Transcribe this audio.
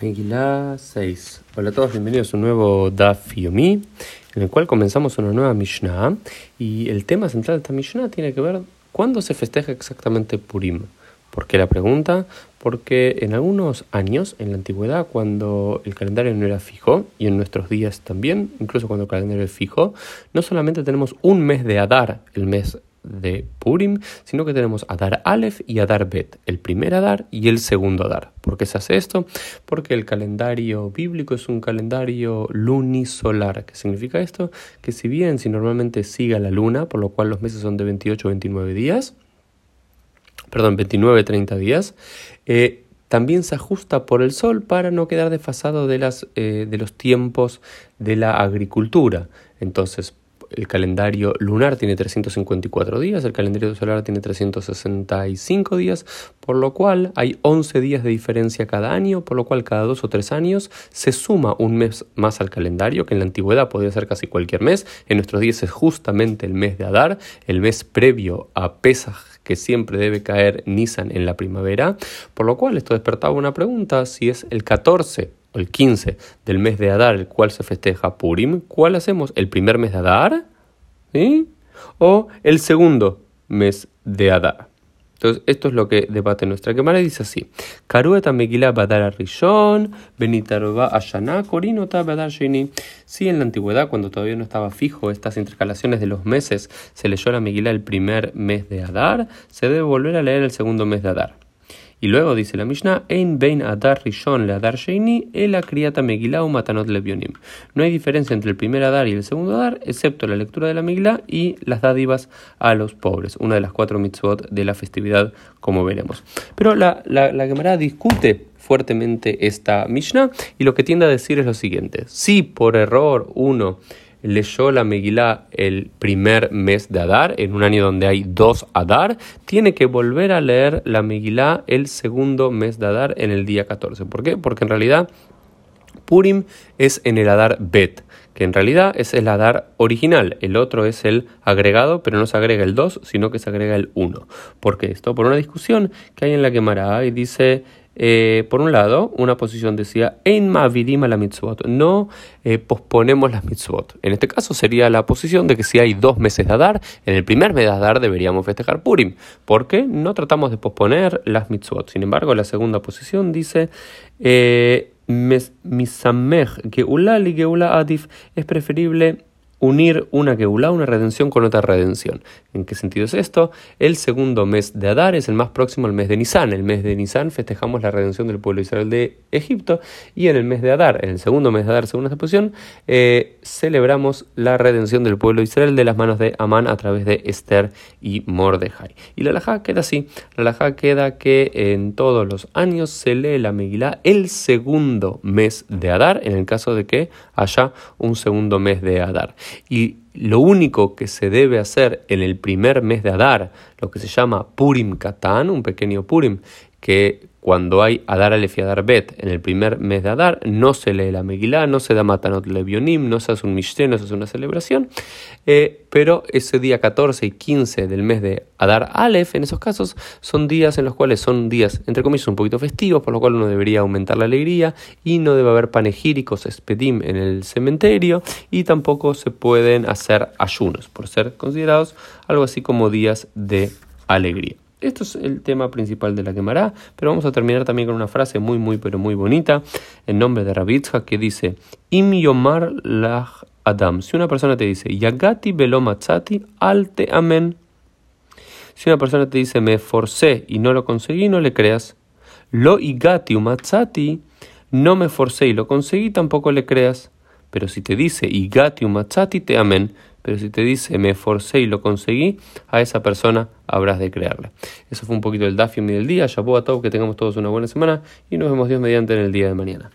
Megillah 6. Hola a todos, bienvenidos a un nuevo Daf Yomi, en el cual comenzamos una nueva Mishnah. Y el tema central de esta Mishnah tiene que ver cuándo se festeja exactamente Purim. ¿Por qué la pregunta? Porque en algunos años, en la antigüedad, cuando el calendario no era fijo, y en nuestros días también, incluso cuando el calendario es fijo, no solamente tenemos un mes de Adar, el mes de Purim, sino que tenemos Adar Aleph y Adar Bet, el primer Adar y el segundo Adar. ¿Por qué se hace esto? Porque el calendario bíblico es un calendario lunisolar. ¿Qué significa esto? Que si bien si normalmente sigue la luna, por lo cual los meses son de 28 29 días, perdón, 29 30 días, eh, también se ajusta por el sol para no quedar desfasado de, las, eh, de los tiempos de la agricultura. Entonces, el calendario lunar tiene 354 días, el calendario solar tiene 365 días, por lo cual hay 11 días de diferencia cada año, por lo cual cada dos o tres años se suma un mes más al calendario, que en la antigüedad podía ser casi cualquier mes, en nuestros días es justamente el mes de Adar, el mes previo a Pesach, que siempre debe caer Nisan en la primavera, por lo cual esto despertaba una pregunta, si es el 14 el 15 del mes de Adar, el cual se festeja Purim, ¿cuál hacemos? ¿El primer mes de Adar? ¿Sí? ¿O el segundo mes de Adar? Entonces, esto es lo que debate nuestra Gemara. Dice así: Karueta Megillah Badar Rishon, Benitarova Ashana, Korinota Badar Shini. Si en la antigüedad, cuando todavía no estaba fijo estas intercalaciones de los meses, se leyó la Megillah el primer mes de Adar, se debe volver a leer el segundo mes de Adar. Y luego dice la Mishnah, Ein bein adar rishon le adar sheini, el criata megilau matanot levionim. No hay diferencia entre el primer adar y el segundo adar, excepto la lectura de la Megillah y las dádivas a los pobres, una de las cuatro mitzvot de la festividad, como veremos. Pero la, la, la Gemara discute fuertemente esta Mishnah y lo que tiende a decir es lo siguiente. Si por error uno leyó la Megilá el primer mes de Adar, en un año donde hay dos Adar, tiene que volver a leer la Megilá el segundo mes de Adar en el día 14. ¿Por qué? Porque en realidad Purim es en el Adar Bet, que en realidad es el Adar original. El otro es el agregado, pero no se agrega el 2, sino que se agrega el 1. ¿Por qué esto? Por una discusión que hay en la Gemara y dice eh, por un lado, una posición decía, en mavidima la mitzvot, no eh, posponemos las mitzvot. En este caso sería la posición de que si hay dos meses de Adar, en el primer mes de Adar deberíamos festejar Purim, porque no tratamos de posponer las mitzvot. Sin embargo, la segunda posición dice, eh, misamech geula li geula adif, es preferible unir una Geulah, una redención con otra redención. ¿En qué sentido es esto? El segundo mes de Adar es el más próximo al mes de Nisan. El mes de Nisan festejamos la redención del pueblo de Israel de Egipto y en el mes de Adar, en el segundo mes de Adar, según esta posición, eh, celebramos la redención del pueblo de Israel de las manos de Amán a través de Esther y Mordejai. Y la alajá queda así. La alajá queda que en todos los años se lee la Megilá el segundo mes de Adar, en el caso de que haya un segundo mes de Adar. Y lo único que se debe hacer en el primer mes de Adar, lo que se llama Purim Katan, un pequeño Purim, que cuando hay Adar Aleph y Adar Bet en el primer mes de Adar, no se lee la Megilá, no se da Matanot Levionim, no se hace un Mishteh, no se hace una celebración, eh, pero ese día 14 y 15 del mes de Adar Aleph, en esos casos, son días en los cuales son días, entre comillas, un poquito festivos, por lo cual uno debería aumentar la alegría y no debe haber panegíricos, espedim en el cementerio y tampoco se pueden hacer ayunos, por ser considerados algo así como días de alegría. Esto es el tema principal de la quemará, pero vamos a terminar también con una frase muy, muy, pero muy bonita, en nombre de Rabitzha, que dice, Im yomar lach adam. Si una persona te dice, Yagati velo matzati, alte amen. Si una persona te dice, me esforcé y no lo conseguí, no le creas. Lo igati umatzati, no me esforcé y lo conseguí, tampoco le creas. Pero si te dice, igati umatzati, te amen pero si te dice me esforcé y lo conseguí, a esa persona habrás de creerle. Eso fue un poquito el Dafium del día. Ya a todos, que tengamos todos una buena semana y nos vemos Dios mediante en el día de mañana.